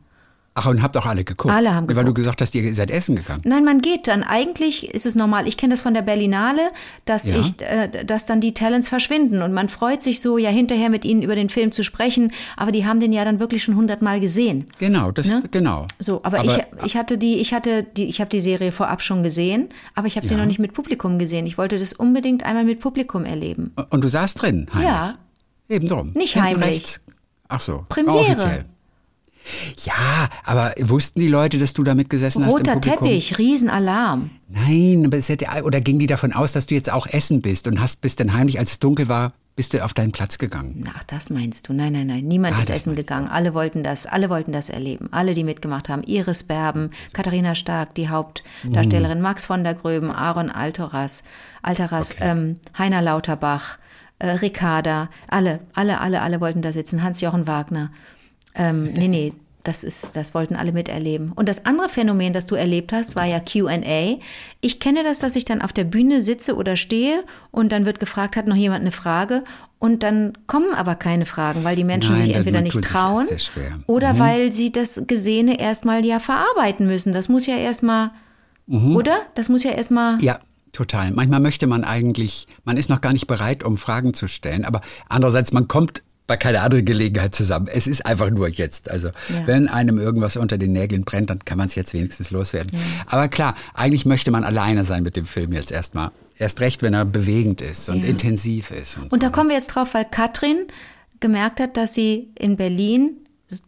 Ach, und habt auch alle geguckt? Alle haben Weil du geguckt. gesagt hast, ihr seid essen gegangen. Nein, man geht dann. Eigentlich ist es normal. Ich kenne das von der Berlinale, dass Ja. ich, äh, dass dann die Talents verschwinden und man freut sich so, ja hinterher mit ihnen über den Film zu sprechen. Aber die haben den ja dann wirklich schon hundertmal gesehen. Genau, das, Ne? genau. So, aber, ich, ich hatte die, ich hatte die, ich habe die Serie vorab schon gesehen, aber ich habe sie Ja. noch nicht mit Publikum gesehen. Ich wollte das unbedingt einmal mit Publikum erleben. Und du saßt drin, heimlich? Ja. Eben drum. Nicht Hinten heimlich. Rechts. Ach so. Premiere. Offiziell. Ja, aber wussten die Leute, dass du da mitgesessen hast im Roter? Teppich, Riesenalarm. Nein, aber es hätte, oder gingen die davon aus, dass du jetzt auch essen bist und hast bist dann heimlich, als es dunkel war, bist du auf deinen Platz gegangen? Ach, das meinst du? Nein, nein, nein. Niemand Ah, ist essen gegangen. Alle wollten das, alle wollten das erleben. Alle, die mitgemacht haben. Iris Berben, Katharina Stark, die. Hauptdarstellerin, Max von der Gröben, Aaron Alteras, Alteras, ähm, Heiner Lauterbach, äh, Ricarda, alle, alle, alle, alle wollten da sitzen. Hans-Jochen Wagner. Ähm, nee, nee, Das, ist, das wollten alle miterleben. Und das andere Phänomen, das du erlebt hast, war ja QA. Ich kenne das, dass ich dann auf der Bühne sitze oder stehe und dann wird gefragt, hat noch jemand eine Frage? Und dann kommen aber keine Fragen, weil die Menschen Nein, sich entweder nicht trauen schwer. Mhm. oder weil sie das Gesehene erstmal ja verarbeiten müssen. Das muss ja erstmal, oder? Das muss ja erstmal. Mhm. Ja, total. Manchmal möchte man eigentlich, man ist noch gar nicht bereit, um Fragen zu stellen, aber andererseits, man kommt bei keiner anderen Gelegenheit zusammen. Es ist einfach nur jetzt. Also Ja. wenn einem irgendwas unter den Nägeln brennt, dann kann man es jetzt wenigstens loswerden. Aber klar, eigentlich möchte man alleine sein mit dem Film jetzt erstmal. Erst recht, wenn er bewegend ist und Ja. intensiv ist. Und, Und so. da kommen wir jetzt drauf, weil Katrin gemerkt hat, dass sie in Berlin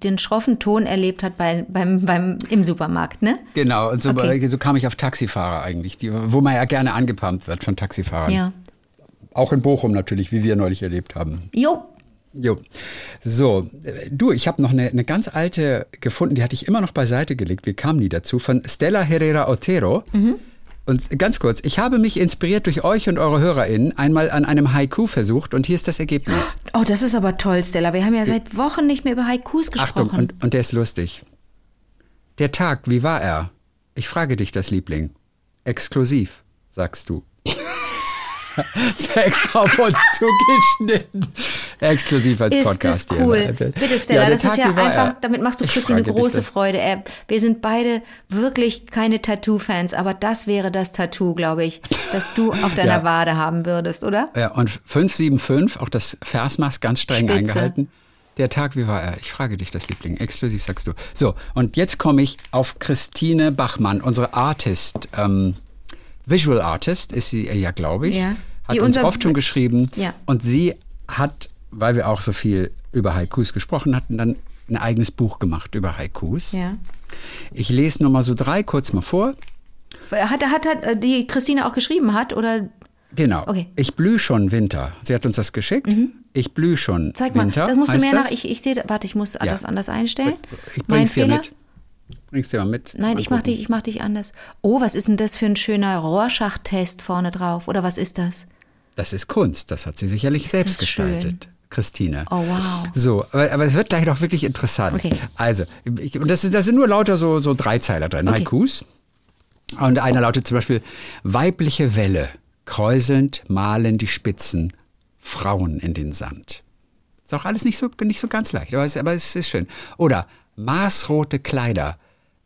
den schroffen Ton erlebt hat bei, beim, beim, im Supermarkt, ne? Genau, und so, Okay. so kam ich auf Taxifahrer eigentlich, die, wo man ja gerne angepumpt wird von Taxifahrern. Ja. Auch in Bochum natürlich, wie wir neulich erlebt haben. Jo, Jo. So, äh, du, ich habe noch eine, eine ganz alte gefunden, die hatte ich immer noch beiseite gelegt. Wir kamen nie dazu, von Stella Herrera Otero. Und ganz kurz, ich habe mich inspiriert durch euch und eure HörerInnen einmal an einem Haiku versucht und hier ist das Ergebnis. Oh, das ist aber toll, Stella. Wir haben ja seit Wochen nicht mehr über Haikus gesprochen. Achtung, und, und der ist lustig. Der Tag, wie war er? Ich frage dich das, Liebling. Exklusiv, sagst du. Sex auf uns zugeschnitten. Exklusiv als ist Podcast. das hier. cool. Bitte, Stella, der das ist Tag, ja wie war einfach, er? damit machst du Christine dich große. Freude. Er, wir sind beide wirklich keine Tattoo-Fans, aber das wäre das Tattoo, glaube ich, das du auf deiner Ja. Wade haben würdest, oder? Ja, und 575, auch das Versmaß ganz streng Spitze. eingehalten. Der Tag, wie war er? Ich frage dich das, Liebling. Exklusiv sagst du. So, und jetzt komme ich auf Christine Bachmann, unsere Artist. Ähm, Visual Artist ist sie ja, glaube ich. Ja. Hat uns unser- oft schon geschrieben. Ja. Und sie hat, weil wir auch so viel über Haikus gesprochen hatten, dann ein eigenes Buch gemacht über Haikus. Ja. Ich lese nur mal so drei kurz mal vor. Hat, hat, hat äh, die Christine auch geschrieben hat oder Genau. Okay. Mhm. Ich blühe schon Winter. Sie hat uns das geschickt. Ich blühe schon zeig mal, Winter. das musst du das? nach. Ich, ich sehe, warte, ich muss das anders einstellen. Ich mein bring's dir Fehler. mit. Bring's dir mal mit. Nein, Mal ich mach gucken. dich, ich mach dich anders. Oh, was ist denn das für ein schöner Rorschach-Test vorne drauf? Oder was ist das? Das ist Kunst. Das hat sie sicherlich selbst das schön. Christine. Oh, wow. So, aber, aber es wird gleich noch wirklich interessant. Okay. Also, ich, und das, ist- da sind nur lauter so, so Dreizeiler drin, Okay. Haikus. Und einer lautet zum Beispiel, weibliche Welle, kräuselnd malen die Spitzen, Frauen in den Sand. Ist auch alles nicht so, nicht so ganz leicht, aber es, aber es ist schön. Oder maßrote Kleider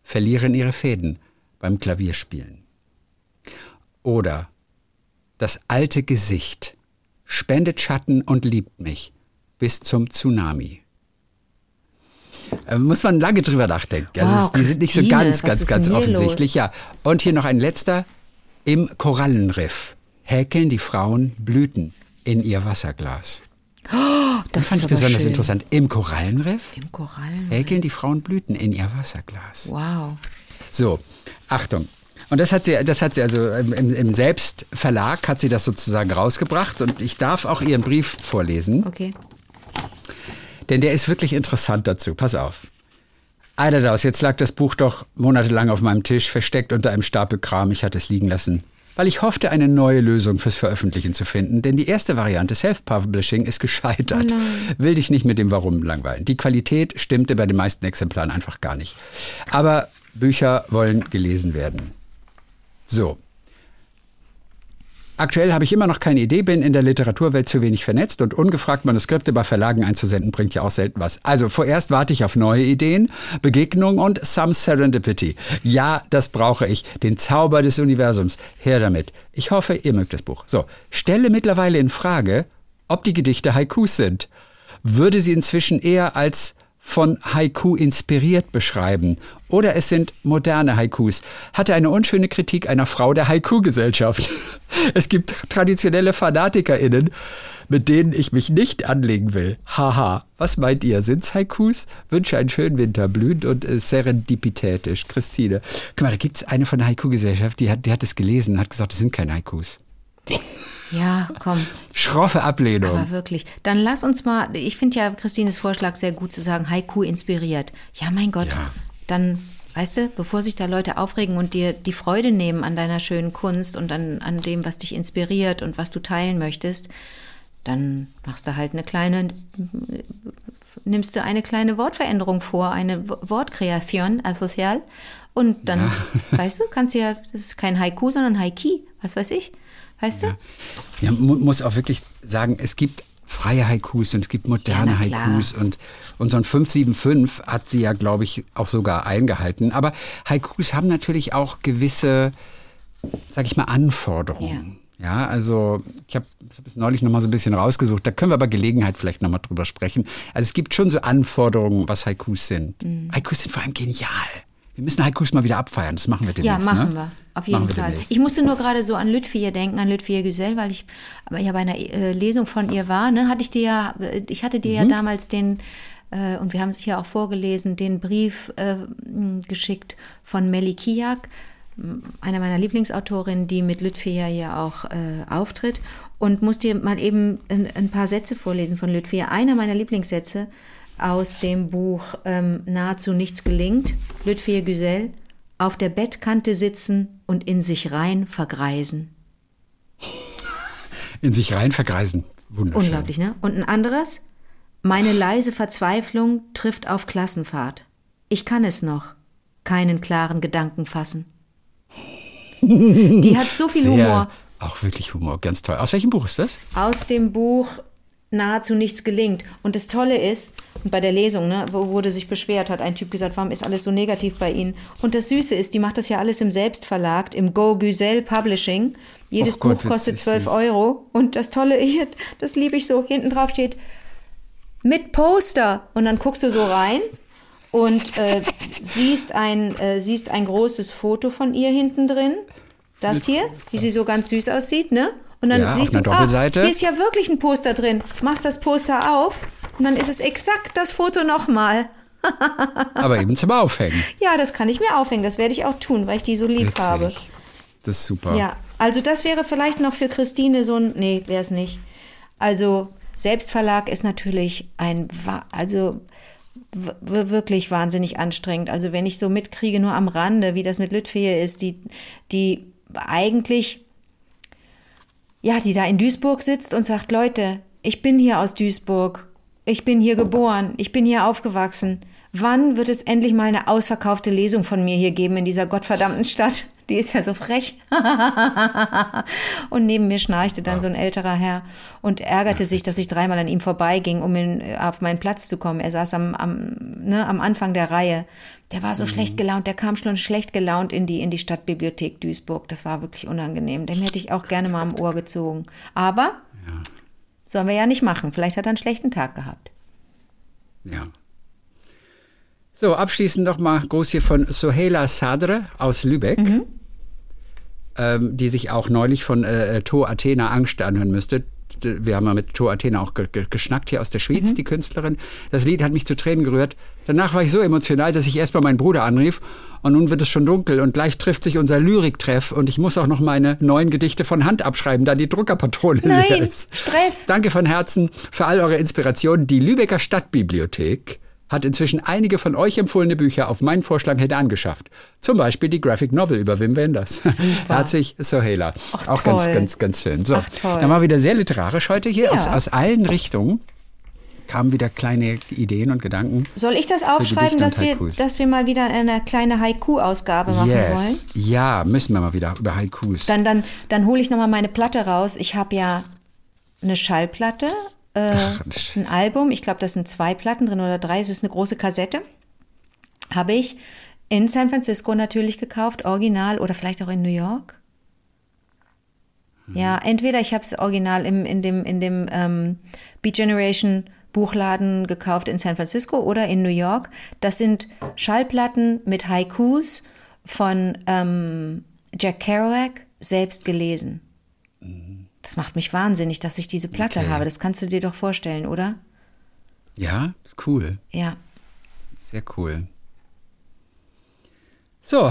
verlieren ihre Fäden beim Klavierspielen. Oder das alte Gesicht spendet Schatten und liebt mich bis zum Tsunami. Äh, muss man lange drüber nachdenken. Also Wow, es- die sind nicht so ganz, ganz, ganz offensichtlich. Ja. Und hier noch ein letzter. Im Korallenriff häkeln die Frauen Blüten in ihr Wasserglas. Das Das fand ist ich besonders schön. interessant. Im Korallenriff Im Korallen. häkeln die Frauen Blüten in ihr Wasserglas. Wow. So, Achtung. Und das hat sie, das hat sie also im, im Selbstverlag hat sie das sozusagen rausgebracht und ich darf auch ihren Brief vorlesen, Okay. denn der ist wirklich interessant dazu. Pass auf. Eiderdaus, jetzt lag das Buch doch monatelang auf meinem Tisch, versteckt unter einem Stapel Kram. Ich hatte es liegen lassen, weil ich hoffte, eine neue Lösung fürs Veröffentlichen zu finden. Denn die erste Variante, Self-Publishing, ist gescheitert. Will dich nicht mit dem Warum langweilen. Die Qualität stimmte bei den meisten Exemplaren einfach gar nicht. Aber Bücher wollen gelesen werden. So. Aktuell habe ich immer noch keine Idee, bin in der Literaturwelt zu wenig vernetzt und ungefragt Manuskripte bei Verlagen einzusenden bringt ja auch selten was. Also vorerst warte ich auf neue Ideen, Begegnungen und some Serendipity. Ja, das brauche ich. Den Zauber des Universums. Her damit. Ich hoffe, ihr mögt das Buch. So. Stelle mittlerweile in Frage, ob die Gedichte Haikus sind. Würde sie inzwischen eher als von Haiku inspiriert beschreiben. Oder es sind moderne Haikus. Hatte eine unschöne Kritik einer Frau der Haiku-Gesellschaft. Es gibt traditionelle FanatikerInnen, mit denen ich mich nicht anlegen will. Haha. Was meint ihr? Sind's Haikus? Wünsche einen schönen Winter, blühend und äh, serendipitätisch. Christine. Guck mal, da gibt's eine von der Haiku-Gesellschaft, die hat, die hat es gelesen und hat gesagt, das sind keine Haikus. Ja, komm. Schroffe Ablehnung. Aber wirklich. Dann lass uns mal, ich finde ja Christines Vorschlag sehr gut zu sagen, Haiku inspiriert. Ja, mein Gott. Ja. Dann, weißt du, bevor sich da Leute aufregen und dir die Freude nehmen an deiner schönen Kunst und an, an dem, was dich inspiriert und was du teilen möchtest, dann machst du halt eine kleine, nimmst du eine kleine Wortveränderung vor, eine Wortkreation asozial. Und dann, ja. weißt du, kannst du ja, das ist kein Haiku, sondern Haiki, was weiß ich. Weißt du? Ja, man muss auch wirklich sagen, es gibt freie Haikus und es gibt moderne ja, Haikus und, und so ein 575 hat sie ja, glaube ich, auch sogar eingehalten. Aber Haikus haben natürlich auch gewisse, sag ich mal, Anforderungen. Ja. ja also ich habe es neulich noch mal so ein bisschen rausgesucht. Da können wir aber Gelegenheit vielleicht noch mal drüber sprechen. Also es gibt schon so Anforderungen, was Haikus sind. Mhm. Haikus sind vor allem genial. Wir müssen Haikus mal wieder abfeiern. Das machen wir demnächst. Ja, machen ne? wir. Auf jeden Fall. Demnächst. Ich musste nur gerade so an Lütfier denken, an Lütfier Güsel, weil ich ja bei einer äh, Lesung von ihr war. Ne? Hatte ich dir ja, ich hatte dir mhm. ja damals den äh, und wir haben es ja auch vorgelesen, den Brief äh, geschickt von Melly Kiak, einer meiner Lieblingsautorinnen, die mit Lütfier ja auch äh, auftritt. Und musste dir mal eben ein, ein, paar Sätze vorlesen von Lütfier. Einer meiner Lieblingssätze aus dem Buch ähm, Nahezu nichts gelingt, Lütfier Güsel, auf der Bettkante sitzen und in sich rein vergreisen. In sich rein vergreisen. Wunderschön. Unglaublich, ne? Und ein anderes? Meine leise Verzweiflung trifft auf Klassenfahrt. Ich kann es noch. Keinen klaren Gedanken fassen. Die hat so viel Sehr, Humor. Auch wirklich Humor, ganz toll. Aus welchem Buch ist das? Aus dem Buch nahezu nichts gelingt. Und das Tolle ist, bei der Lesung, ne, wo wurde sich beschwert, hat ein Typ gesagt, warum ist alles so negativ bei Ihnen? Und das Süße ist, die macht das ja alles im Selbstverlag, im Go Güsel Publishing. Jedes Buch Gott, kostet 12 Euro. Und das Tolle, das liebe ich so, hinten drauf steht, mit Poster. Und dann guckst du so rein und äh, siehst, ein, äh, siehst ein großes Foto von ihr hinten drin. Das hier, wie sie so ganz süß aussieht, ne? Und dann ja, siehst du, ah, hier ist ja wirklich ein Poster drin. Machst das Poster auf und dann ist es exakt das Foto nochmal. Aber eben zum Aufhängen. Ja, das kann ich mir aufhängen. Das werde ich auch tun, weil ich die so lieb Witzig. habe. Das ist super. Ja, also das wäre vielleicht noch für Christine so ein. Nee, wäre es nicht. Also Selbstverlag ist natürlich ein. Also wirklich wahnsinnig anstrengend. Also wenn ich so mitkriege, nur am Rande, wie das mit Lütfehe ist, die, die eigentlich ja, die da in Duisburg sitzt und sagt, Leute, ich bin hier aus Duisburg, ich bin hier geboren, ich bin hier aufgewachsen. Wann wird es endlich mal eine ausverkaufte Lesung von mir hier geben in dieser gottverdammten Stadt? Die ist ja so frech. und neben mir schnarchte dann so ein älterer Herr und ärgerte sich, dass ich dreimal an ihm vorbeiging, um in, auf meinen Platz zu kommen. Er saß am, am, ne, am Anfang der Reihe. Der war so mhm. schlecht gelaunt, der kam schon schlecht gelaunt in die, in die Stadtbibliothek Duisburg. Das war wirklich unangenehm. Dem hätte ich auch gerne mal am Ohr gezogen. Aber. Sollen wir ja nicht machen. Vielleicht hat er einen schlechten Tag gehabt. Ja. So, abschließend noch mal groß hier von Sohela Sadre aus Lübeck, mhm. ähm, die sich auch neulich von äh, To Athena Angst anhören müsste. Wir haben mal mit To Athena auch ge ge geschnackt hier aus der Schweiz, mhm. die Künstlerin. Das Lied hat mich zu Tränen gerührt. Danach war ich so emotional, dass ich erst mal meinen Bruder anrief. Und nun wird es schon dunkel und gleich trifft sich unser Lyriktreff und ich muss auch noch meine neuen Gedichte von Hand abschreiben, da die Druckerpatrone Nein, leer ist. Stress. Danke von Herzen für all eure Inspirationen. Die Lübecker Stadtbibliothek hat inzwischen einige von euch empfohlene Bücher auf meinen Vorschlag hin angeschafft. Zum Beispiel die Graphic Novel über Wim Wenders. Super. Herzlich, Sohela. Ach, Auch toll. ganz, ganz, ganz schön. So, Ach, toll. dann war wieder sehr literarisch heute hier Ja. aus, aus allen Richtungen. Kamen wieder kleine Ideen und Gedanken. Soll ich das aufschreiben, dass wir, dass wir mal wieder eine kleine Haiku-Ausgabe machen wollen? Yes. Ja, müssen wir mal wieder über Haikus. Dann, dann, dann hole ich nochmal meine Platte raus. Ich habe ja eine Schallplatte, äh, ein Album. Ich glaube, da sind zwei Platten drin oder drei. Es ist eine große Kassette. Habe ich in San Francisco natürlich gekauft, original oder vielleicht auch in New York. Ja, entweder ich habe es original im, in dem, in dem ähm, Beat Generation Buchladen gekauft in San Francisco oder in New York. Das sind Schallplatten mit Haikus von ähm, Jack Kerouac selbst gelesen. Das macht mich wahnsinnig, dass ich diese Platte Okay. habe. Das kannst du dir doch vorstellen, oder? Ja, ist cool. Ja. Sehr cool. So,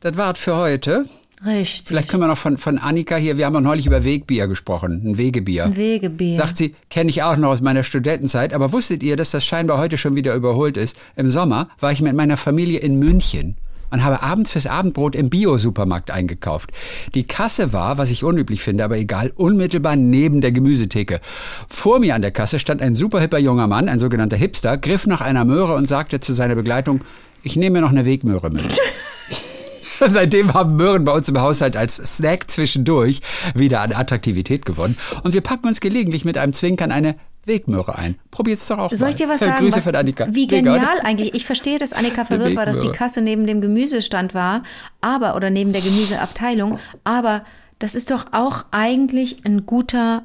das war's für heute. Richtig. Vielleicht können wir noch von, von Annika hier, wir haben auch neulich über Wegbier gesprochen, ein Wegebier. Ein Wegebier. Sagt sie, kenne ich auch noch aus meiner Studentenzeit, aber wusstet ihr, dass das scheinbar heute schon wieder überholt ist? Im Sommer war ich mit meiner Familie in München. Und habe abends fürs Abendbrot im Bio-Supermarkt eingekauft. Die Kasse war, was ich unüblich finde, aber egal, unmittelbar neben der Gemüsetheke. Vor mir an der Kasse stand ein super hipper junger Mann, ein sogenannter Hipster, griff nach einer Möhre und sagte zu seiner Begleitung, ich nehme mir noch eine Wegmöhre mit. Seitdem haben Möhren bei uns im Haushalt als Snack zwischendurch wieder an Attraktivität gewonnen. Und wir packen uns gelegentlich mit einem Zwinkern eine Wegmöhre ein. Probiert's doch auch Soll mal. ich dir was sagen? Grüße was, von Annika. Wie Mega, genial eigentlich. Ich verstehe, dass Annika verwirrt war, dass die. Kasse neben dem Gemüsestand war, aber oder neben der Gemüseabteilung. Aber das ist doch auch eigentlich ein guter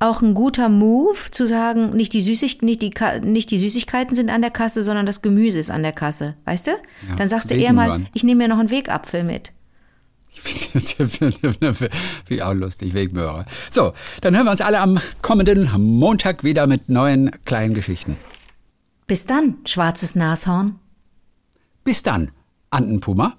auch ein guter Move zu sagen, nicht die, Süßig nicht, die, nicht die Süßigkeiten sind an der Kasse, sondern das Gemüse ist an der Kasse. Weißt du? Dann sagst du eher mal, ich nehme mir noch einen Wegapfel mit. Das auch lustig, Wegmöhre. So, dann hören wir uns alle am kommenden Montag wieder mit neuen kleinen Geschichten. Bis dann, schwarzes Nashorn. Bis dann, Antenpuma.